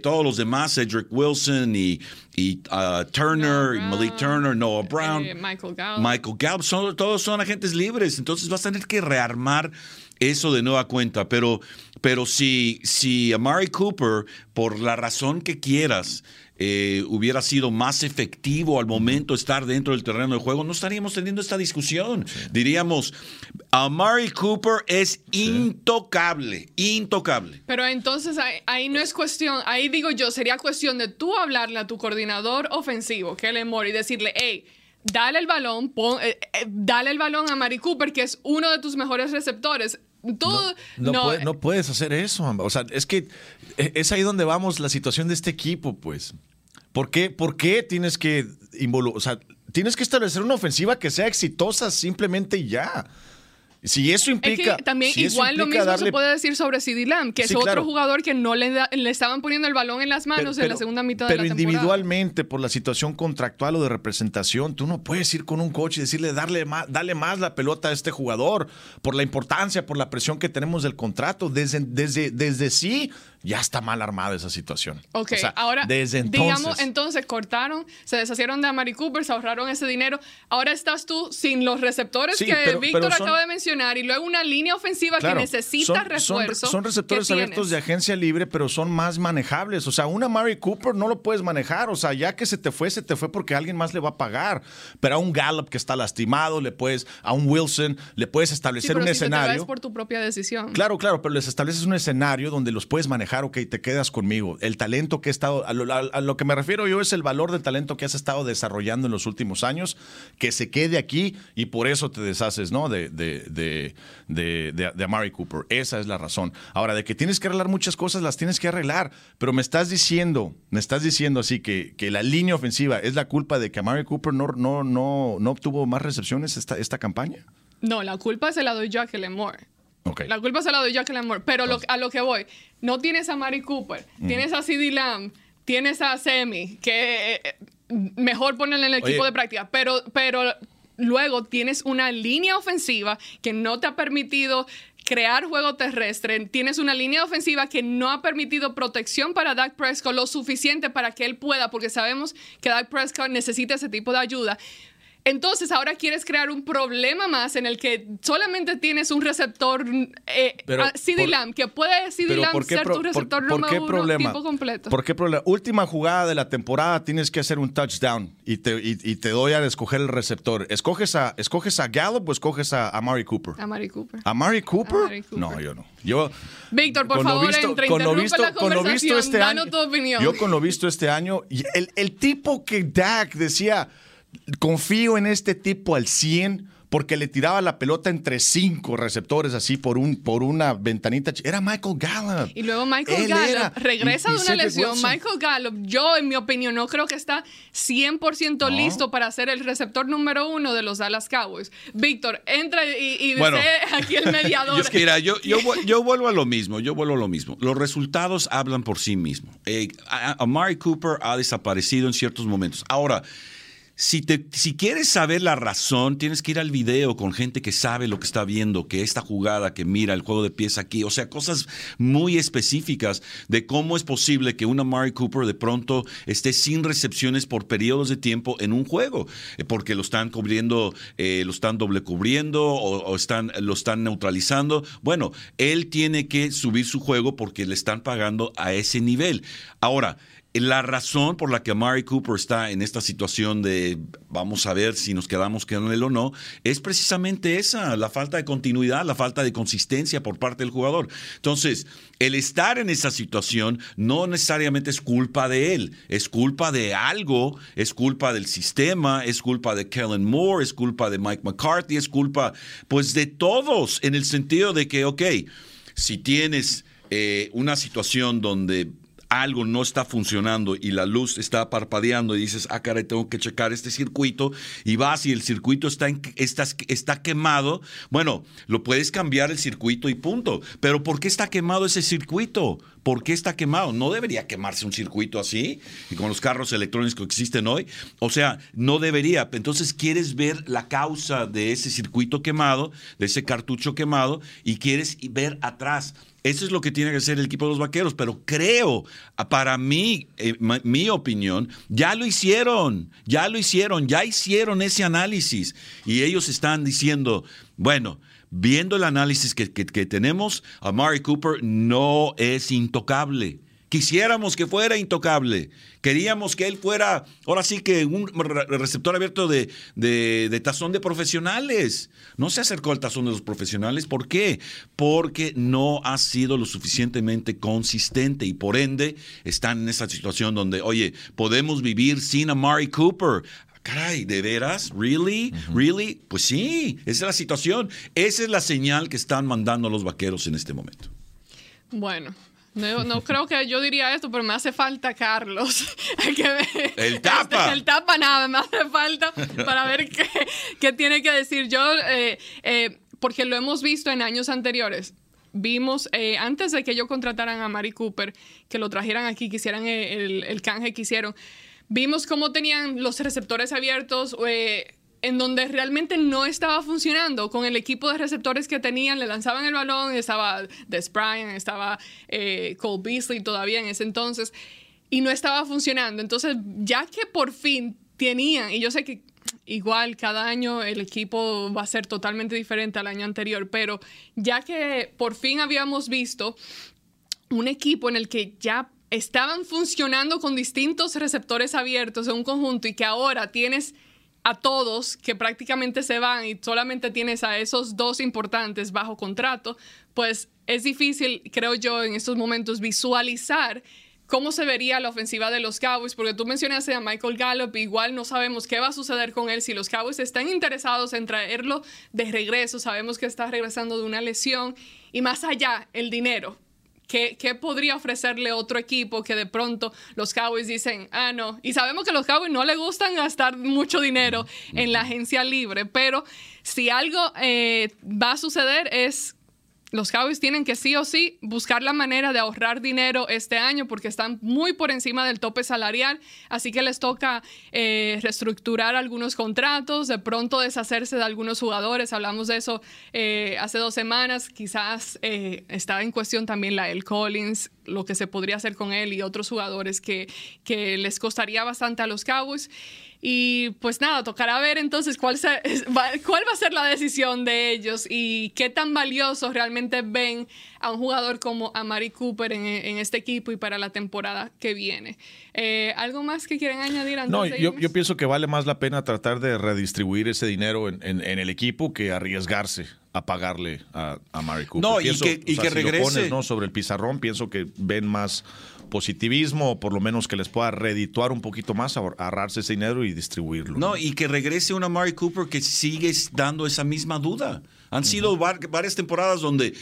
todos los demás, Cedric Wilson y y uh, Turner, Malik Turner, Noah Brown, eh, Michael Gallup. Michael Gallup, todos son agentes libres, entonces vas a tener que rearmar eso de nueva cuenta, pero, pero si, si Amari Cooper, por la razón que quieras, eh, hubiera sido más efectivo al momento de estar dentro del terreno de juego, no estaríamos teniendo esta discusión. Diríamos, Amari Cooper es intocable, intocable. Pero entonces ahí, no es cuestión, ahí digo yo, sería cuestión de tú hablarle a tu coordinador ofensivo, Kellen Moore, y decirle, hey, dale el balón, eh, eh, dale el balón a Mari Cooper, que es uno de tus mejores receptores. No, no, puedes hacer eso. O sea, es que e, es ahí donde vamos la situación de este equipo, pues. ¿Por qué, por qué tienes que involucrar? O sea, tienes que establecer una ofensiva que sea exitosa simplemente ya. Si eso implica. también igual lo mismo se puede decir sobre CD Lamb, que es otro jugador que no le, le estaban poniendo el balón en las manos en la segunda mitad de la temporada. Pero individualmente, por la situación contractual o de representación, tú no puedes ir con un coach y decirle darle más, dale más la pelota a este jugador, por la importancia, por la presión que tenemos del contrato. Desde, desde, desde sí ya está mal armada esa situación. Ok, ahora, desde entonces, digamos, entonces cortaron, se deshacieron de Amari Cooper, se ahorraron ese dinero. Ahora estás tú sin los receptores que Víctor acaba de mencionar y luego una línea ofensiva que necesita refuerzo. Son, receptores abiertos de agencia libre, pero son más manejables. O sea, una Amari Cooper no lo puedes manejar. O sea, ya que se te fue, se te fue porque alguien más le va a pagar. Pero a un Gallup que está lastimado, le puedes, a un Wilson, le puedes establecer un escenario. Te por tu propia decisión. Claro, claro, pero les estableces un escenario donde los puedes manejar ok, te quedas conmigo. El talento que he estado, a lo, que me refiero yo es el valor del talento que has estado desarrollando en los últimos años, que se quede aquí y por eso te deshaces, ¿no? De, de, de, de, de Amari Cooper. Esa es la razón. Ahora, de que tienes que arreglar muchas cosas, las tienes que arreglar, pero me estás diciendo, me estás diciendo así que, que la línea ofensiva es la culpa de que Amari Cooper no, no, no, no obtuvo más recepciones esta, esta campaña. No, la culpa se la doy yo a Kellen Moore. La culpa se la doy yo a Kellen Moore. Pero a lo que voy, no tienes a Mari Cooper, tienes a CD Lamb, tienes a Semi, que eh, eh, mejor ponerle en el equipo de práctica, pero, pero luego tienes una línea ofensiva que no te ha permitido crear juego terrestre. Tienes una línea ofensiva que no ha permitido protección para Dak Prescott lo suficiente para que él pueda, porque sabemos que Dak Prescott necesita ese tipo de ayuda. Entonces ahora quieres crear un problema más en el que solamente tienes un receptor eh, CD Lamb, que puede CD Lamb ser tu receptor por, número qué problema? tipo completo. ¿Por qué problema? Última jugada de la temporada tienes que hacer un touchdown y te, y, te doy a escoger el receptor. ¿Escoges a, escoges a Gallup o escoges a, a Mari Cooper? A Mari Cooper. ¿A Mari Cooper? No, yo no. Yo, Víctor, por favor, visto, entre con lo visto, la con lo visto este año, tu opinión. Yo con lo visto este año, el, el tipo que Dak decía confío en este tipo al 100 porque le tiraba la pelota entre cinco receptores así por un por una ventanita. Era Michael Gallup. Y luego Michael Gallup regresa de una lesión. Michael Gallup, yo en mi opinión no creo que está 100% listo para ser el receptor número uno de los Dallas Cowboys. Víctor, entra y, y bueno, aquí el mediador. yo, yo, yo, vuelvo a lo mismo, yo vuelvo a lo mismo. Los resultados hablan por sí mismos. Eh, Amari Cooper ha desaparecido en ciertos momentos. Ahora, si, te, si quieres saber la razón, tienes que ir al video con gente que sabe lo que está viendo, que esta jugada, que mira el juego de pies aquí, o sea, cosas muy específicas de cómo es posible que una Mari Cooper de pronto esté sin recepciones por periodos de tiempo en un juego, eh, porque lo están cubriendo, eh, lo están doble cubriendo o, están, lo están neutralizando. Bueno, él tiene que subir su juego porque le están pagando a ese nivel. Ahora, la razón por la que Amari Cooper está en esta situación de vamos a ver si nos quedamos con él o no, es precisamente esa, la falta de continuidad, la falta de consistencia por parte del jugador. Entonces, el estar en esa situación no necesariamente es culpa de él, es culpa de algo, es culpa del sistema, es culpa de Kellen Moore, es culpa de Mike McCarthy, es culpa pues de todos, en el sentido de que, ok, si tienes eh, una situación donde algo no está funcionando y la luz está parpadeando y dices, ah, caray, tengo que checar este circuito y vas y el circuito está, está, está quemado, bueno, lo puedes cambiar el circuito y punto. Pero ¿por qué está quemado ese circuito? ¿Por qué está quemado? No debería quemarse un circuito así, y con los carros electrónicos que existen hoy. O sea, no debería. Entonces quieres ver la causa de ese circuito quemado, de ese cartucho quemado, y quieres ver atrás. Eso es lo que tiene que hacer el equipo de los vaqueros, pero creo, para mí, eh, mi opinión, ya lo hicieron, ya lo hicieron, ya hicieron ese análisis y ellos están diciendo, bueno, viendo el análisis que, que tenemos, Amari Cooper no es intocable. Quisiéramos que fuera intocable. Queríamos que él fuera, ahora sí que un receptor abierto de, de, tazón de profesionales. No se acercó al tazón de los profesionales. ¿Por qué? Porque no ha sido lo suficientemente consistente y por ende están en esa situación donde, oye, podemos vivir sin Amari Cooper. caray, ¿de veras? ¿Really? ¿Really? Pues sí, esa es la situación. Esa es la señal que están mandando los vaqueros en este momento. Bueno, no, creo que yo diría esto, pero me hace falta Carlos. el tapa. Este, el tapa nada, me hace falta para ver qué, tiene que decir. Yo, eh, eh, porque lo hemos visto en años anteriores. Vimos, eh, antes de que ellos contrataran a Mari Cooper, que lo trajeran aquí, que hicieran el, el canje que hicieron, vimos cómo tenían los receptores abiertos en donde realmente no estaba funcionando con el equipo de receptores que tenían, le lanzaban el balón, estaba Des Bryant, estaba eh, Cole Beasley todavía en ese entonces, y no estaba funcionando. Entonces, ya que por fin tenían, y yo sé que igual cada año el equipo va a ser totalmente diferente al año anterior, pero ya que por fin habíamos visto un equipo en el que ya estaban funcionando con distintos receptores abiertos en un conjunto y que ahora tienes a todos que prácticamente se van y solamente tienes a esos dos importantes bajo contrato, pues es difícil, creo yo, en estos momentos visualizar cómo se vería la ofensiva de los Cowboys, porque tú mencionaste a Michael Gallup, igual no sabemos qué va a suceder con él si los Cowboys están interesados en traerlo de regreso, sabemos que está regresando de una lesión y más allá, el dinero. ¿Qué, podría ofrecerle otro equipo que de pronto los Cowboys dicen, ah, no? Y sabemos que los Cowboys no les gustan gastar mucho dinero en la agencia libre, pero si algo eh, va a suceder es los Cowboys tienen que sí o sí buscar la manera de ahorrar dinero este año porque están muy por encima del tope salarial, así que les toca eh, reestructurar algunos contratos, de pronto deshacerse de algunos jugadores, hablamos de eso eh, hace dos semanas, quizás eh, estaba en cuestión también la El Collins, lo que se podría hacer con él y otros jugadores que, que les costaría bastante a los Cowboys. Y pues nada, tocará ver entonces cuál, cuál va a ser la decisión de ellos y qué tan valiosos realmente ven a un jugador como a Mari Cooper en, este equipo y para la temporada que viene. Eh, ¿Algo más que quieren añadir antes No, yo, yo, pienso que vale más la pena tratar de redistribuir ese dinero en, en, el equipo que arriesgarse a pagarle a, a Mari Cooper. No, y que, y que regrese. ¿no? Sobre el pizarrón, pienso que ven más positivismo o por lo menos que les pueda redituar un poquito más, ahorrarse ese dinero y distribuirlo. No, y que regrese una Mari Cooper que sigue dando esa misma duda. Han sido varias temporadas donde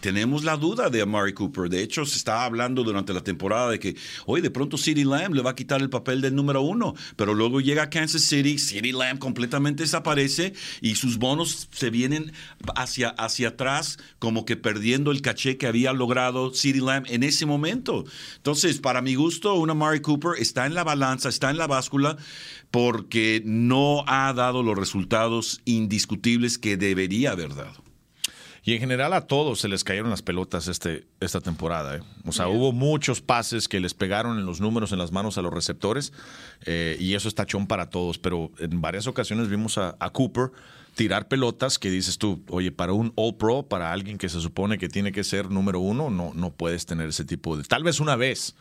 tenemos la duda de Amari Cooper. De hecho, se estaba hablando durante la temporada de que, hoy de pronto City Lamb le va a quitar el papel del número uno, pero luego llega a Kansas City, City Lamb completamente desaparece y sus bonos se vienen hacia, hacia atrás, como que perdiendo el caché que había logrado City Lamb en ese momento. Entonces, para mi gusto, una Amari Cooper está en la balanza, está en la báscula, porque no ha dado los resultados indiscutibles que debería haber dado. Y en general a todos se les cayeron las pelotas este, esta temporada. ¿eh? O sea, hubo muchos pases que les pegaron en los números, en las manos a los receptores, eh, y eso está chón para todos. Pero en varias ocasiones vimos a, a, Cooper tirar pelotas que dices tú, oye, para un All Pro, para alguien que se supone que tiene que ser número uno, no, no puedes tener ese tipo de... Tal vez una vez,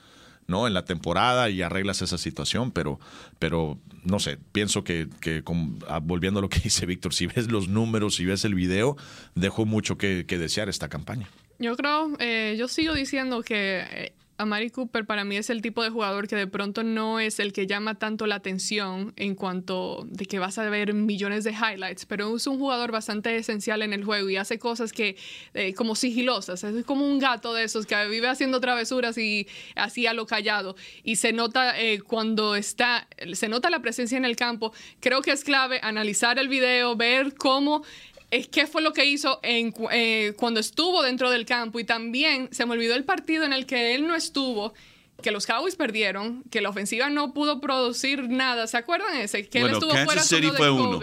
¿no? En la temporada y arreglas esa situación, pero, pero no sé, pienso que, que ah, volviendo a lo que dice Víctor, si ves los números, si ves el video, dejó mucho que, desear esta campaña. Yo creo, eh, yo sigo diciendo que eh, Amari Cooper para mí es el tipo de jugador que de pronto no es el que llama tanto la atención en cuanto de que vas a ver millones de highlights, pero es un jugador bastante esencial en el juego y hace cosas que eh, como sigilosas, es como un gato de esos que vive haciendo travesuras y así a lo callado y se nota eh, cuando está, se nota la presencia en el campo. Creo que es clave analizar el video, ver cómo qué fue lo que hizo en, eh, cuando estuvo dentro del campo y también se me olvidó el partido en el que él no estuvo que los Cowboys perdieron, que la ofensiva no pudo producir nada. ¿Se acuerdan ese? Que él estuvo Kansas City fue uno.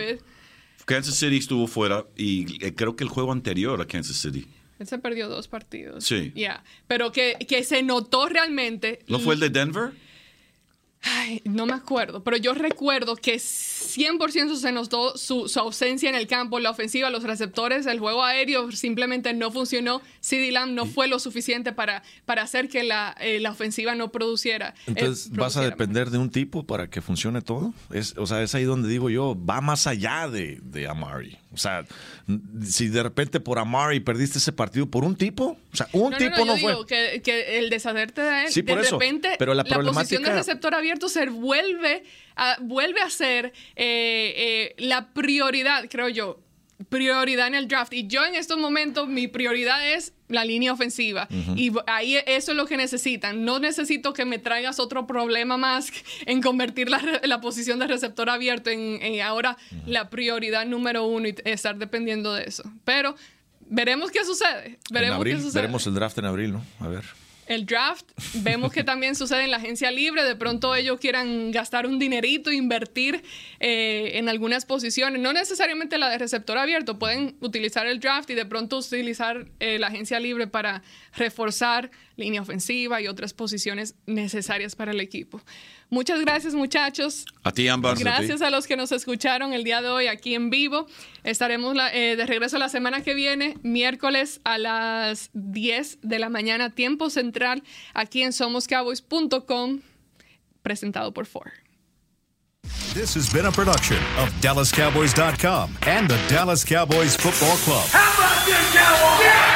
Kansas City estuvo fuera y eh, creo que el juego anterior a Kansas City. Él se perdió dos partidos. Sí. Ya. Pero que, que se notó realmente. ¿No fue el de Denver? Ay, no me acuerdo, pero yo recuerdo que 100% se notó su, su, ausencia en el campo, la ofensiva, los receptores, el juego aéreo simplemente no funcionó. CD Lamb no fue lo suficiente para, para hacer que la, eh, la ofensiva no produciera. Eh, Entonces, ¿vas a depender de un tipo para que funcione todo? Es, o sea, es ahí donde digo yo, va más allá de, de Amari. O sea, si de repente por Amari perdiste ese partido por un tipo, o sea, un tipo no, yo fue. Digo que, que, el deshacerte de él, de repente, pero la, la posición de receptor abierto se vuelve a, vuelve a ser eh, eh, la prioridad, creo yo, prioridad en el draft. Y yo en estos momentos, mi prioridad es la línea ofensiva. Y ahí eso es lo que necesitan. No necesito que me traigas otro problema más en convertir la, posición de receptor abierto en, ahora la prioridad número uno y estar dependiendo de eso. Pero veremos qué sucede. Veremos qué sucede. Veremos el draft en abril, ¿no? A ver el draft, vemos que también sucede en la agencia libre, de pronto ellos quieran gastar un dinerito, invertir eh, en algunas posiciones, no necesariamente la de receptor abierto, pueden utilizar el draft y de pronto utilizar eh, la agencia libre para reforzar línea ofensiva y otras posiciones necesarias para el equipo. Muchas gracias muchachos. A ti ambas. Gracias a, los que nos escucharon el día de hoy aquí en vivo. Estaremos eh, de regreso la semana que viene, miércoles a las 10 de la mañana, tiempo central, aquí en somoscowboys.com, presentado por Ford. This has been a production of DallasCowboys.com and the Dallas Cowboys Football Club. How about this, Cowboys?